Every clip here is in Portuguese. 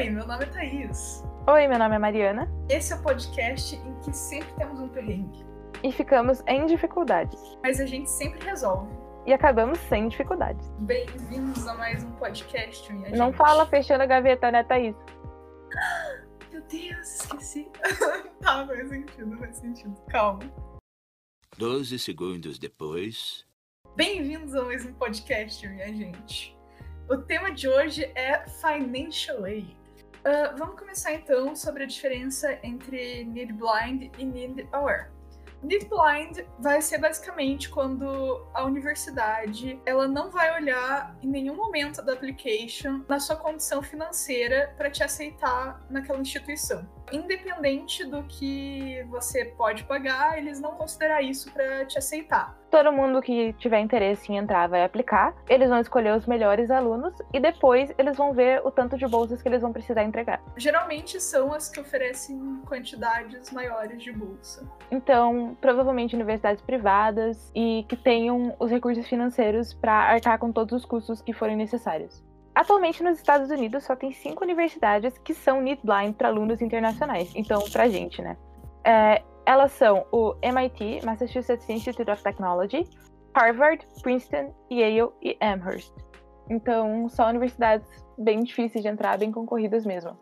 Oi, meu nome é Thaís. Oi, meu nome é Mariana. Esse é o podcast em que sempre temos um perrengue. E ficamos em dificuldades. Mas a gente sempre resolve. E acabamos sem dificuldades. Bem-vindos a mais um podcast, minha Não gente. fala fechando a gaveta, né, Thaís? Meu Deus, esqueci. tá, faz sentido, faz sentido. Calma. Doze segundos depois. Bem-vindos a mais um podcast, minha gente. O tema de hoje é Financial Aid. Ah, vamos começar então sobre a diferença entre Need Blind e Need Aware. Need Blind vai ser basicamente quando a universidade ela não vai olhar em nenhum momento da application na sua condição financeira para te aceitar naquela instituição. Independente do que você pode pagar, eles não considerar isso para te aceitar. Todo mundo que tiver interesse em entrar vai aplicar. Eles vão escolher os melhores alunos e depois eles vão ver o tanto de bolsas que eles vão precisar entregar. Geralmente são as que oferecem quantidades maiores de bolsa. Então, provavelmente universidades privadas e que tenham os recursos financeiros para arcar com todos os custos que forem necessários. Atualmente, nos Estados Unidos, só tem cinco universidades que são need blind para alunos internacionais. Então, pra gente, né? É, elas são o MIT, Massachusetts Institute of Technology, Harvard, Princeton, Yale e Amherst. Então, são universidades bem difíceis de entrar, bem concorridas mesmo.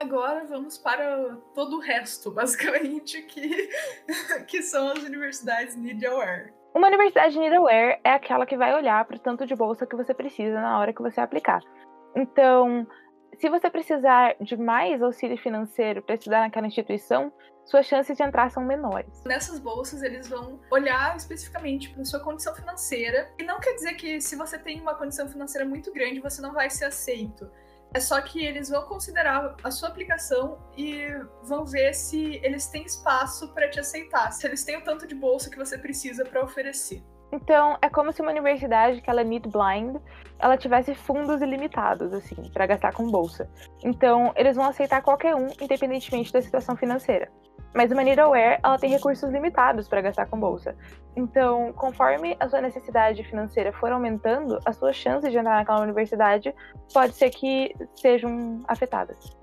Agora vamos para todo o resto, basicamente, que, que são as universidades Need Aware. Uma universidade Needaware é aquela que vai olhar para o tanto de bolsa que você precisa na hora que você aplicar. Então, se você precisar de mais auxílio financeiro para estudar naquela instituição, suas chances de entrar são menores. Nessas bolsas, eles vão olhar especificamente para sua condição financeira. E não quer dizer que se você tem uma condição financeira muito grande, você não vai ser aceito. É só que eles vão considerar a sua aplicação e vão ver se eles têm espaço para te aceitar, se eles têm o tanto de bolsa que você precisa para oferecer. Então, é como se uma universidade que ela é need blind, ela tivesse fundos ilimitados, assim, para gastar com bolsa. Então, eles vão aceitar qualquer um, independentemente da situação financeira. Mas uma need aware, ela tem recursos limitados para gastar com bolsa. Então, conforme a sua necessidade financeira for aumentando, as suas chances de entrar naquela universidade pode ser que sejam afetadas.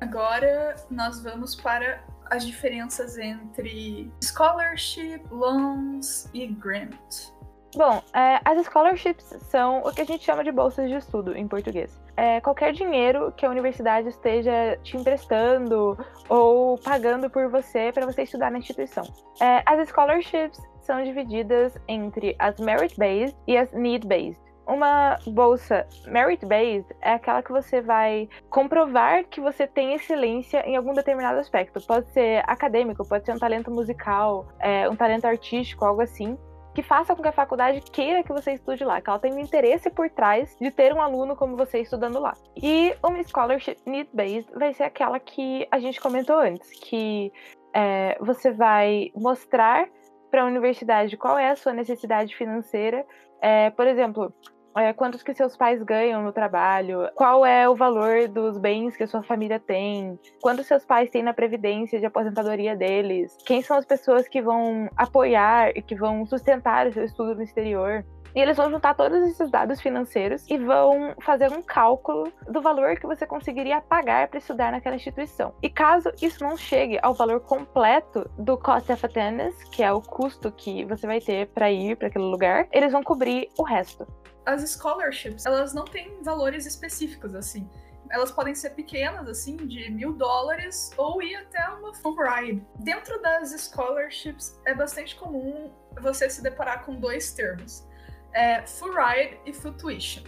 Agora nós vamos para as diferenças entre scholarship, loans e grant. Bom, é, as scholarships são o que a gente chama de bolsas de estudo em português. É qualquer dinheiro que a universidade esteja te emprestando ou pagando por você para você estudar na instituição. É, as scholarships são divididas entre as merit-based e as need-based. Uma bolsa merit-based é aquela que você vai comprovar que você tem excelência em algum determinado aspecto. Pode ser acadêmico, pode ser um talento musical, é, um talento artístico, algo assim que faça com que a faculdade queira que você estude lá, que ela tenha um interesse por trás de ter um aluno como você estudando lá. E uma scholarship need-based vai ser aquela que a gente comentou antes, que é, você vai mostrar para a universidade qual é a sua necessidade financeira. É, por exemplo, é, quantos que seus pais ganham no trabalho, qual é o valor dos bens que a sua família tem, quantos seus pais têm na previdência de aposentadoria deles, quem são as pessoas que vão apoiar e que vão sustentar o seu estudo no exterior. E eles vão juntar todos esses dados financeiros e vão fazer um cálculo do valor que você conseguiria pagar para estudar naquela instituição. E caso isso não chegue ao valor completo do cost of attendance, que é o custo que você vai ter para ir para aquele lugar, eles vão cobrir o resto as scholarships, elas não têm valores específicos, assim. Elas podem ser pequenas, assim, de mil dólares, ou ir até uma full ride. Dentro das scholarships, é bastante comum você se deparar com dois termos. É full ride e full tuition.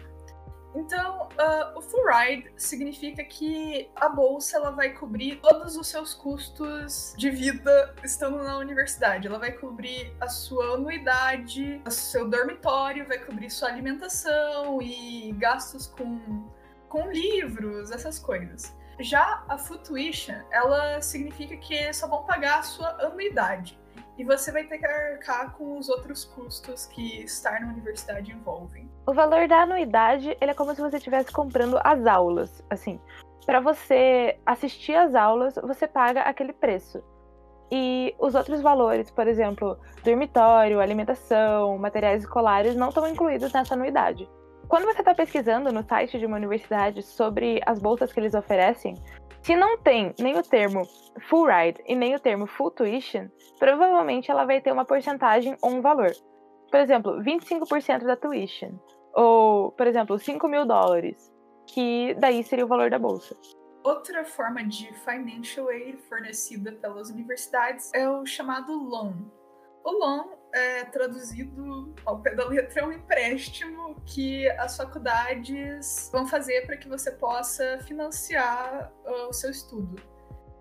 Então, uh, o full ride significa que a bolsa ela vai cobrir todos os seus custos de vida estando na universidade. Ela vai cobrir a sua anuidade, o seu dormitório, vai cobrir sua alimentação e gastos com, com livros, essas coisas. Já a full tuition, ela significa que só vão pagar a sua anuidade e você vai ter que arcar com os outros custos que estar na universidade envolvem. O valor da anuidade, ele é como se você estivesse comprando as aulas, assim. Para você assistir às aulas, você paga aquele preço. E os outros valores, por exemplo, dormitório, alimentação, materiais escolares, não estão incluídos nessa anuidade. quando você está pesquisando no site de uma universidade sobre as bolsas que eles oferecem, se não tem nem o termo full ride e nem o termo full tuition, provavelmente ela vai ter uma porcentagem ou um valor. Por exemplo, 25% da tuition. Ou, por exemplo, 5 mil dólares, que daí seria o valor da bolsa. Outra forma de financial aid fornecida pelas universidades é o chamado loan. O loan é traduzido ao pé da letra é um empréstimo que as faculdades vão fazer para que você possa financiar uh, o seu estudo.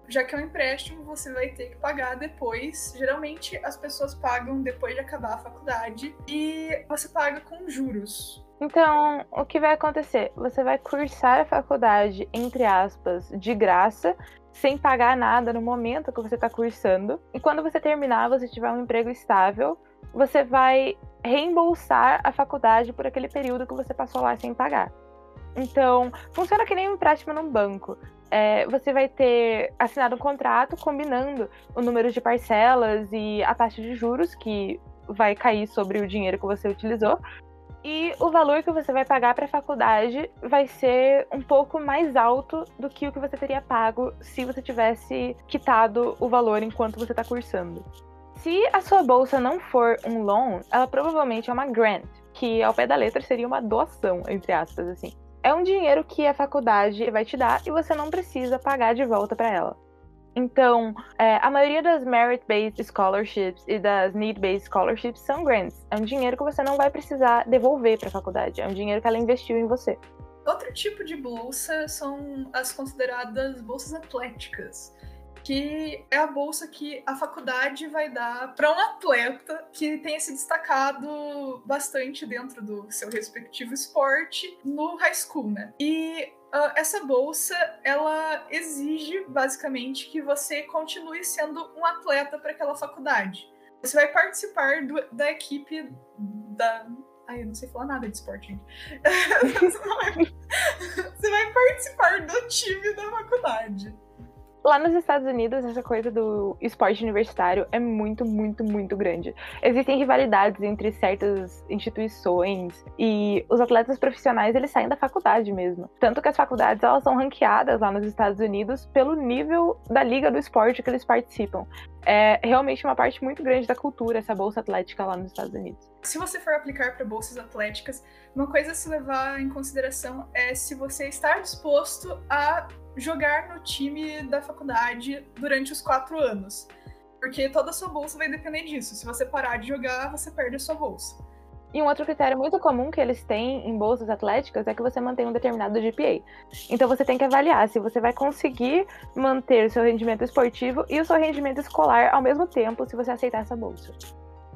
Já que é um empréstimo, você vai ter que pagar depois. Geralmente as pessoas pagam depois de acabar a faculdade e você paga com juros. Então, o que vai acontecer? Você vai cursar a faculdade, entre aspas, de graça, sem pagar nada no momento que você está cursando. E quando você terminar, você tiver um emprego estável, você vai reembolsar a faculdade por aquele período que você passou lá sem pagar. Então, funciona que nem um empréstimo num banco. É, você vai ter assinado um contrato combinando o número de parcelas e a taxa de juros que vai cair sobre o dinheiro que você utilizou. E o valor que você vai pagar para a faculdade vai ser um pouco mais alto do que o que você teria pago se você tivesse quitado o valor enquanto você está cursando. Se a sua bolsa não for um loan, ela provavelmente é uma grant, que ao pé da letra seria uma doação, entre aspas, assim. É um dinheiro que a faculdade vai te dar e você não precisa pagar de volta para ela. Então, é, a maioria das merit-based scholarships e das need-based scholarships são grants. É um dinheiro que você não vai precisar devolver para a faculdade. É um dinheiro que ela investiu em você. Outro tipo de bolsa são as consideradas bolsas atléticas que é a bolsa que a faculdade vai dar para um atleta que tenha se destacado bastante dentro do seu respectivo esporte no high school, né? E Uh, essa bolsa ela exige basicamente que você continue sendo um atleta para aquela faculdade. Você vai participar do, da equipe da. Ai, eu não sei falar nada de esporte, gente. você vai participar do time da faculdade. Lá nos Estados Unidos, essa coisa do esporte universitário é muito, muito, muito grande. Existem rivalidades entre certas instituições e os atletas profissionais, eles saem da faculdade mesmo. Tanto que as faculdades, elas são ranqueadas lá nos Estados Unidos pelo nível da liga do esporte que eles participam. É realmente uma parte muito grande da cultura essa bolsa atlética lá nos Estados Unidos. Se você for aplicar para bolsas atléticas, uma coisa a se levar em consideração é se você está disposto a jogar no time da faculdade durante os quatro anos. Porque toda a sua bolsa vai depender disso. Se você parar de jogar, você perde a sua bolsa. E um outro critério muito comum que eles têm em bolsas atléticas é que você mantém um determinado GPA. Então você tem que avaliar se você vai conseguir manter o seu rendimento esportivo e o seu rendimento escolar ao mesmo tempo se você aceitar essa bolsa.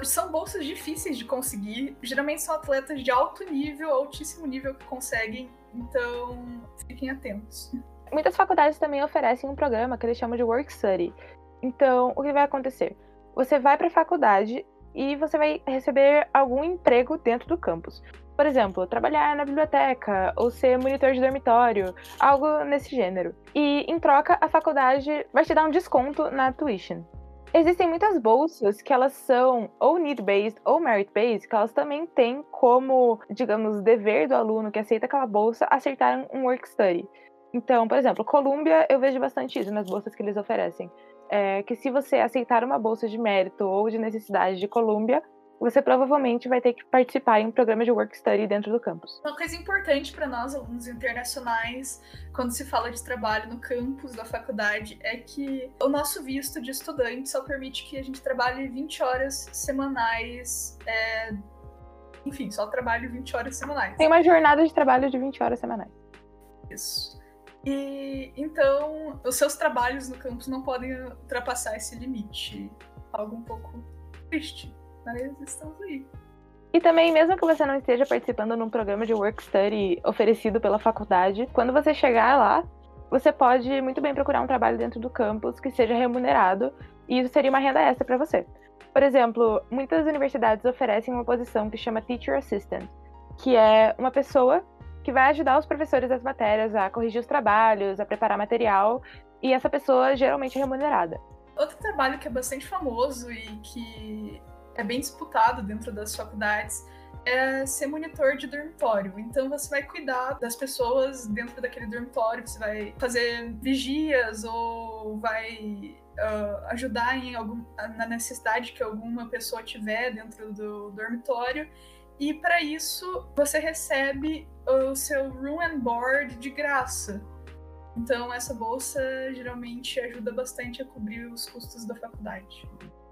São bolsas difíceis de conseguir. Geralmente são atletas de alto nível, altíssimo nível que conseguem. Então fiquem atentos. Muitas faculdades também oferecem um programa que eles chamam de Work Study. Então, o que vai acontecer? Você vai para a faculdade e você vai receber algum emprego dentro do campus. Por exemplo, trabalhar na biblioteca ou ser monitor de dormitório, algo nesse gênero. E em troca, a faculdade vai te dar um desconto na tuition. Existem muitas bolsas que elas são ou need-based ou merit-based, que elas também têm como, digamos, dever do aluno que aceita aquela bolsa acertar um work study. Então, por exemplo, Colômbia, eu vejo bastante isso nas bolsas que eles oferecem. É que se você aceitar uma bolsa de mérito ou de necessidade de Colômbia, você provavelmente vai ter que participar em um programa de work study dentro do campus. Uma coisa importante para nós, alunos internacionais, quando se fala de trabalho no campus da faculdade, é que o nosso visto de estudante só permite que a gente trabalhe 20 horas semanais. É... Enfim, só trabalhe 20 horas semanais. Tem uma jornada de trabalho de 20 horas semanais. Isso. E então os seus trabalhos no campus não podem ultrapassar esse limite. Algo um pouco triste, mas estamos aí. E também, mesmo que você não esteja participando num programa de work study oferecido pela faculdade, quando você chegar lá, você pode muito bem procurar um trabalho dentro do campus que seja remunerado e isso seria uma renda extra para você. Por exemplo, muitas universidades oferecem uma posição que chama Teacher Assistant, que é uma pessoa que vai ajudar os professores das matérias a corrigir os trabalhos, a preparar material, e essa pessoa geralmente é remunerada. Outro trabalho que é bastante famoso e que é bem disputado dentro das faculdades é ser monitor de dormitório. Então você vai cuidar das pessoas dentro daquele dormitório, você vai fazer vigias ou vai uh, ajudar em algum, na necessidade que alguma pessoa tiver dentro do dormitório. E para isso você recebe o seu room and board de graça. Então essa bolsa geralmente ajuda bastante a cobrir os custos da faculdade.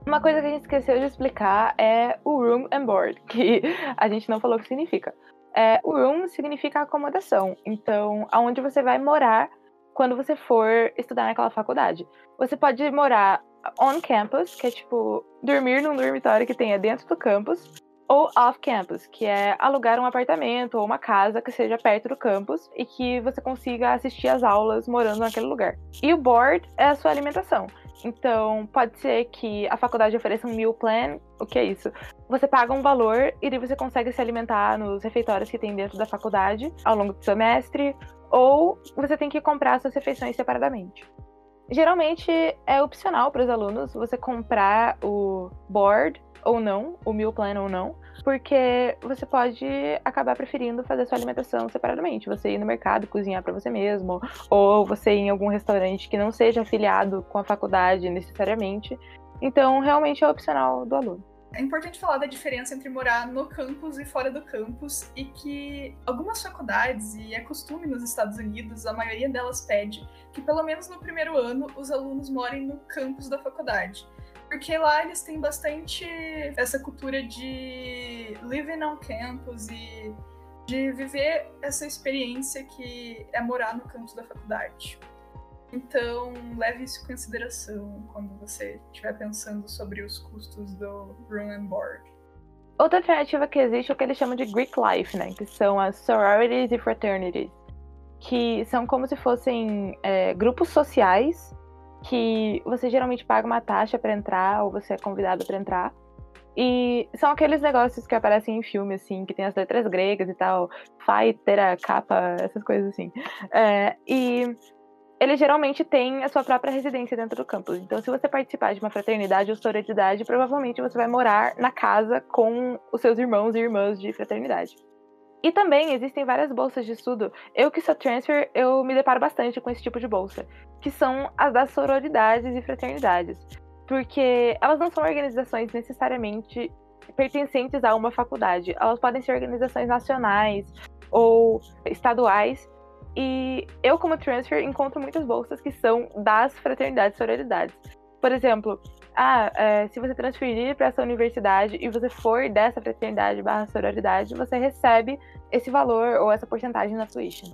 Uma coisa que a gente esqueceu de explicar é o room and board, que a gente não falou o que significa. É, o room significa acomodação, então aonde você vai morar quando você for estudar naquela faculdade. Você pode morar on campus, que é tipo dormir num dormitório que tenha dentro do campus, ou off campus, que é alugar um apartamento ou uma casa que seja perto do campus e que você consiga assistir às aulas morando naquele lugar. E o board é a sua alimentação. Então, pode ser que a faculdade ofereça um meal plan. O que é isso? Você paga um valor e daí você consegue se alimentar nos refeitórios que tem dentro da faculdade ao longo do semestre, ou você tem que comprar suas refeições separadamente. Geralmente é opcional para os alunos você comprar o board ou não, o meal plan ou não, porque você pode acabar preferindo fazer sua alimentação separadamente. Você ir no mercado cozinhar para você mesmo, ou você ir em algum restaurante que não seja afiliado com a faculdade necessariamente. Então, realmente é opcional do aluno. É importante falar da diferença entre morar no campus e fora do campus e que algumas faculdades, e é costume nos Estados Unidos, a maioria delas pede que pelo menos no primeiro ano os alunos morem no campus da faculdade. Porque lá eles têm bastante essa cultura de living on campus e de viver essa experiência que é morar no campus da faculdade. Então, leve isso em consideração quando você estiver pensando sobre os custos do room and board. Outra alternativa que existe é o que eles chamam de Greek Life, né? Que são as sororities e fraternities. Que são como se fossem é, grupos sociais que você geralmente paga uma taxa para entrar ou você é convidado para entrar. E são aqueles negócios que aparecem em filme, assim, que tem as letras gregas e tal, fighter, capa, essas coisas assim. É, e ele geralmente tem a sua própria residência dentro do campus. Então, se você participar de uma fraternidade ou sororidade, provavelmente você vai morar na casa com os seus irmãos e irmãs de fraternidade. E também existem várias bolsas de estudo. Eu que sou transfer, eu me deparo bastante com esse tipo de bolsa, que são as das sororidades e fraternidades. Porque elas não são organizações necessariamente pertencentes a uma faculdade. Elas podem ser organizações nacionais ou estaduais. E eu, como transfer, encontro muitas bolsas que são das fraternidades e sororidades. Por exemplo, ah, é, se você transferir para essa universidade e você for dessa fraternidade barra sororidade, você recebe esse valor ou essa porcentagem na tuition.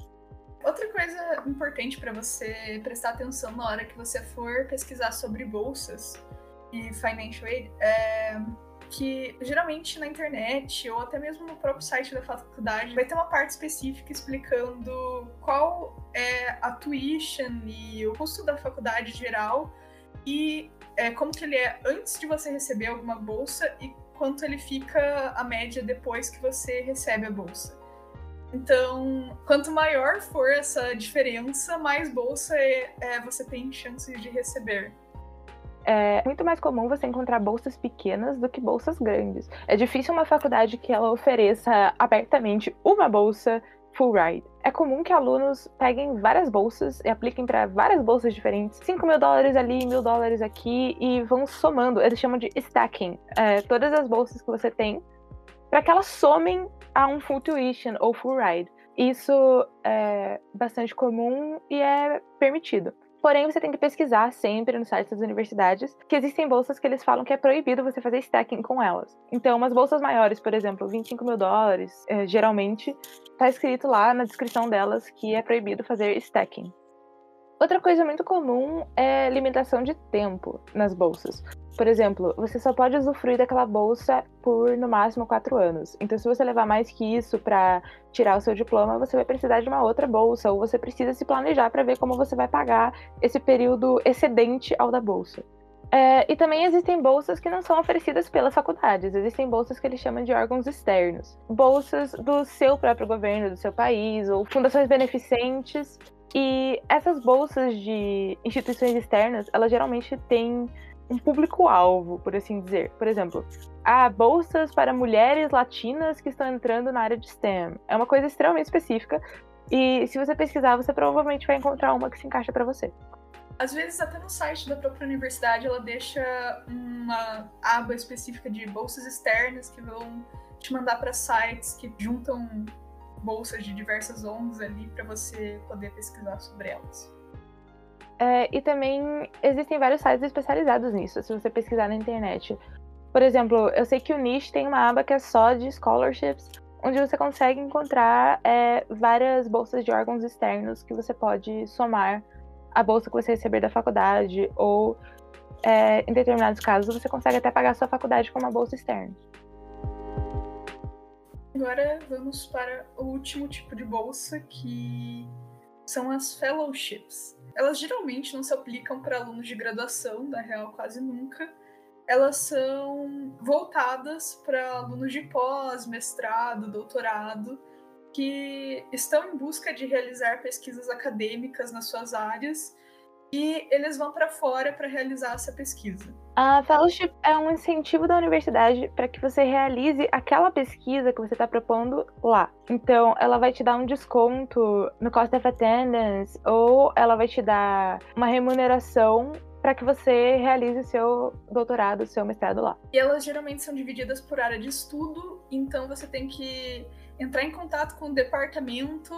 Outra coisa importante para você prestar atenção na hora que você for pesquisar sobre bolsas e financial aid é que geralmente na internet ou até mesmo no próprio site da faculdade vai ter uma parte específica explicando qual é a tuition e o custo da faculdade geral e é, como que ele é antes de você receber alguma bolsa e quanto ele fica a média depois que você recebe a bolsa. Então, quanto maior for essa diferença, mais bolsa é, é, você tem chances de receber. É muito mais comum você encontrar bolsas pequenas do que bolsas grandes. É difícil uma faculdade que ela ofereça abertamente uma bolsa full ride. É comum que alunos peguem várias bolsas e apliquem para várias bolsas diferentes, 5 mil dólares ali, mil dólares aqui, e vão somando. Eles chamam de stacking. É, todas as bolsas que você tem, para que elas somem a um full tuition ou full ride. Isso é bastante comum e é permitido. Porém, você tem que pesquisar sempre no site das universidades que existem bolsas que eles falam que é proibido você fazer stacking com elas. Então, umas bolsas maiores, por exemplo, 25 mil dólares, é, geralmente, tá escrito lá na descrição delas que é proibido fazer stacking. Outra coisa muito comum é limitação de tempo nas bolsas. Por exemplo, você só pode usufruir daquela bolsa por no máximo quatro anos. Então, se você levar mais que isso para tirar o seu diploma, você vai precisar de uma outra bolsa, ou você precisa se planejar para ver como você vai pagar esse período excedente ao da bolsa. É, e também existem bolsas que não são oferecidas pelas faculdades, existem bolsas que eles chamam de órgãos externos. Bolsas do seu próprio governo, do seu país, ou fundações beneficentes e essas bolsas de instituições externas, elas geralmente têm um público-alvo, por assim dizer. Por exemplo, há bolsas para mulheres latinas que estão entrando na área de STEM. É uma coisa extremamente específica. E se você pesquisar, você provavelmente vai encontrar uma que se encaixa para você. Às vezes, até no site da própria universidade, ela deixa uma aba específica de bolsas externas que vão te mandar para sites que juntam bolsas de diversas ONGs ali para você poder pesquisar sobre elas. É, e também existem vários sites especializados nisso, se você pesquisar na internet. Por exemplo, eu sei que o Niche tem uma aba que é só de scholarships, onde você consegue encontrar é, várias bolsas de órgãos externos que você pode somar à bolsa que você receber da faculdade, ou é, em determinados casos você consegue até pagar a sua faculdade com uma bolsa externa. Agora vamos para o último tipo de bolsa, que são as fellowships. Elas geralmente não se aplicam para alunos de graduação, na real, quase nunca. Elas são voltadas para alunos de pós, mestrado, doutorado, que estão em busca de realizar pesquisas acadêmicas nas suas áreas e eles vão para fora para realizar essa pesquisa. A fellowship é um incentivo da universidade para que você realize aquela pesquisa que você está propondo lá. Então, ela vai te dar um desconto no cost of attendance ou ela vai te dar uma remuneração para que você realize seu doutorado, seu mestrado lá. E elas geralmente são divididas por área de estudo, então você tem que entrar em contato com o departamento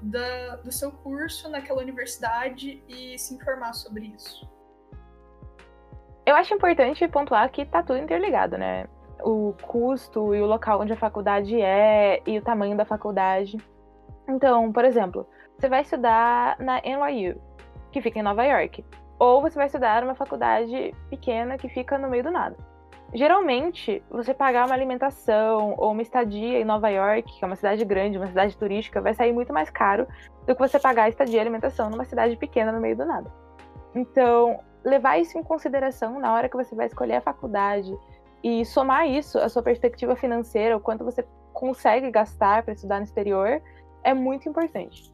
da, do seu curso naquela universidade e se informar sobre isso. Eu acho importante pontuar que tá tudo interligado, né? O custo e o local onde a faculdade é e o tamanho da faculdade. Então, por exemplo, você vai estudar na NYU, que fica em Nova York, ou você vai estudar numa faculdade pequena que fica no meio do nada. Geralmente, você pagar uma alimentação ou uma estadia em Nova York, que é uma cidade grande, uma cidade turística, vai sair muito mais caro do que você pagar a estadia e alimentação numa cidade pequena no meio do nada. Então, levar isso em consideração na hora que você vai escolher a faculdade e somar isso à sua perspectiva financeira, o quanto você consegue gastar para estudar no exterior, é muito importante.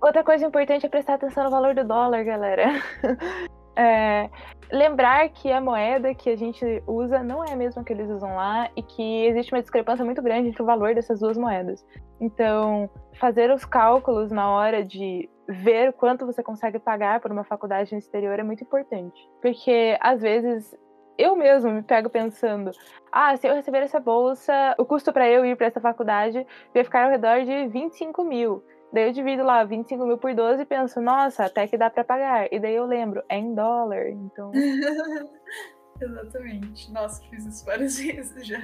Outra coisa importante é prestar atenção no valor do dólar, galera. É, lembrar que a moeda que a gente usa não é a mesma que eles usam lá e que existe uma discrepância muito grande entre o valor dessas duas moedas. Então, fazer os cálculos na hora de ver quanto você consegue pagar por uma faculdade no exterior é muito importante. Porque, às vezes, eu mesmo me pego pensando: ah, se eu receber essa bolsa, o custo para eu ir para essa faculdade vai ficar ao redor de 25 mil. Daí eu divido lá 25 mil por 12 e penso, nossa, até que dá para pagar. E daí eu lembro, é em dólar, então. Exatamente. Nossa, fiz isso várias vezes já.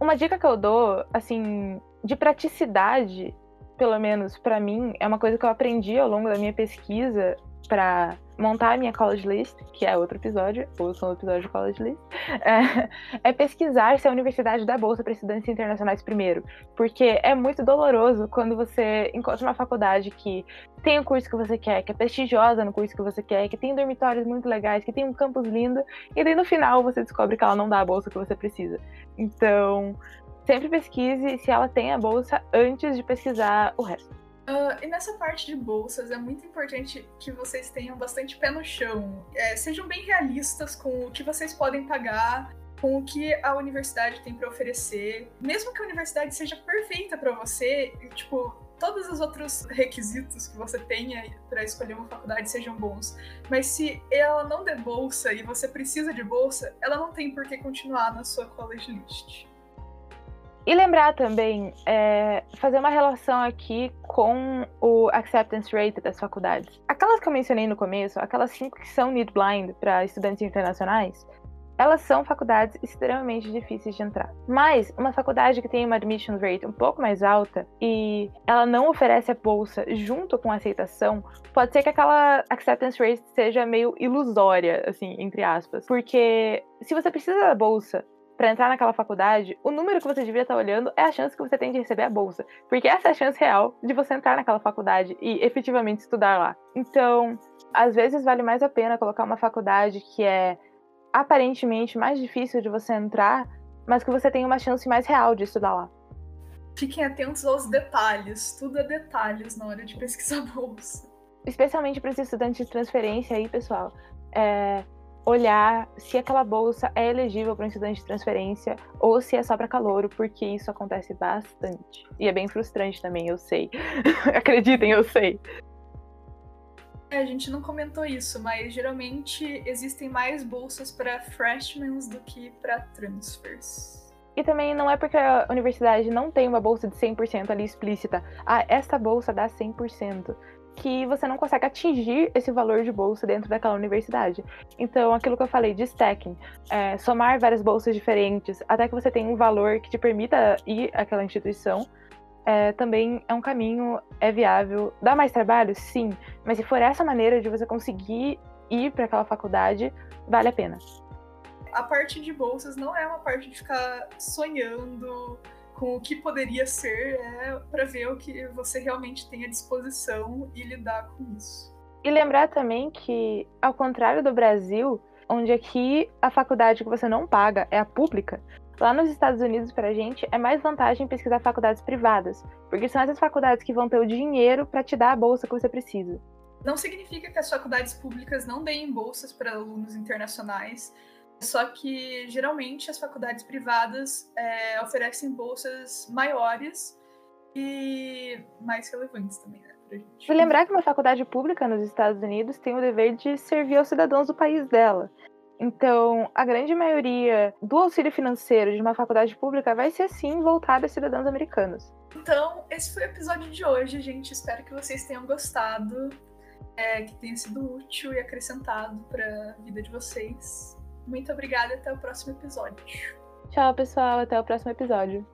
Uma dica que eu dou, assim, de praticidade, pelo menos para mim, é uma coisa que eu aprendi ao longo da minha pesquisa para montar a minha college list, que é outro episódio, ou são o episódio de college list, é, é, pesquisar se a universidade dá bolsa para estudantes internacionais primeiro, porque é muito doloroso quando você encontra uma faculdade que tem o curso que você quer, que é prestigiosa no curso que você quer, que tem dormitórios muito legais, que tem um campus lindo, e daí no final você descobre que ela não dá a bolsa que você precisa. Então, sempre pesquise se ela tem a bolsa antes de pesquisar o resto. Uh, e nessa parte de bolsas é muito importante que vocês tenham bastante pé no chão. É, sejam bem realistas com o que vocês podem pagar, com o que a universidade tem para oferecer. Mesmo que a universidade seja perfeita para você, tipo, todos os outros requisitos que você tenha para escolher uma faculdade sejam bons. Mas se ela não der bolsa e você precisa de bolsa, ela não tem por que continuar na sua college list. E lembrar também, é, fazer uma relação aqui com o acceptance rate das faculdades. Aquelas que eu mencionei no começo, aquelas cinco que são need blind para estudantes internacionais, elas são faculdades extremamente difíceis de entrar. Mas uma faculdade que tem uma admission rate um pouco mais alta e ela não oferece a bolsa junto com a aceitação, pode ser que aquela acceptance rate seja meio ilusória, assim, entre aspas. Porque se você precisa da bolsa para entrar naquela faculdade, o número que você devia estar olhando é a chance que você tem de receber a bolsa. Porque essa é a chance real de você entrar naquela faculdade e efetivamente estudar lá. Então, às vezes vale mais a pena colocar uma faculdade que é aparentemente mais difícil de você entrar, mas que você tem uma chance mais real de estudar lá. Fiquem atentos aos detalhes, tudo é detalhes na hora de pesquisar bolsa. Especialmente para os estudantes de transferência aí, pessoal. É, olhar se aquela bolsa é elegível para um estudante de transferência ou se é só para calouro, porque isso acontece bastante. E é bem frustrante também, eu sei. Acreditem, eu sei. É, a gente não comentou isso, mas geralmente existem mais bolsas para freshmen do que para transfers. E também não é porque a universidade não tem uma bolsa de 100% ali explícita. Ah, essa bolsa dá 100% que você não consegue atingir esse valor de bolsa dentro daquela universidade. Então, aquilo que eu falei de stacking, é, somar várias bolsas diferentes até que você tenha um valor que te permita ir àquela instituição, é, também é um caminho, é viável. Dá mais trabalho? Sim, mas se for essa maneira de você conseguir ir para aquela faculdade, vale a pena. A parte de bolsas não é uma parte de ficar sonhando com o que poderia ser, é para ver o que você realmente tem à disposição e lidar com isso. E lembrar também que, ao contrário do Brasil, onde aqui a faculdade que você não paga é a pública, lá nos Estados Unidos, para a gente, é mais vantagem pesquisar faculdades privadas, porque são essas faculdades que vão ter o dinheiro para te dar a bolsa que você precisa. Não significa que as faculdades públicas não deem bolsas para alunos internacionais, só que geralmente as faculdades privadas é, oferecem bolsas maiores e mais relevantes também, né? Pra gente. E lembrar que uma faculdade pública nos Estados Unidos tem o dever de servir aos cidadãos do país dela. Então, a grande maioria do auxílio financeiro de uma faculdade pública vai ser sim voltada a cidadãos americanos. Então, esse foi o episódio de hoje, gente. Espero que vocês tenham gostado, é, que tenha sido útil e acrescentado para a vida de vocês. Muito obrigada até o próximo episódio. Tchau, pessoal. Até o próximo episódio.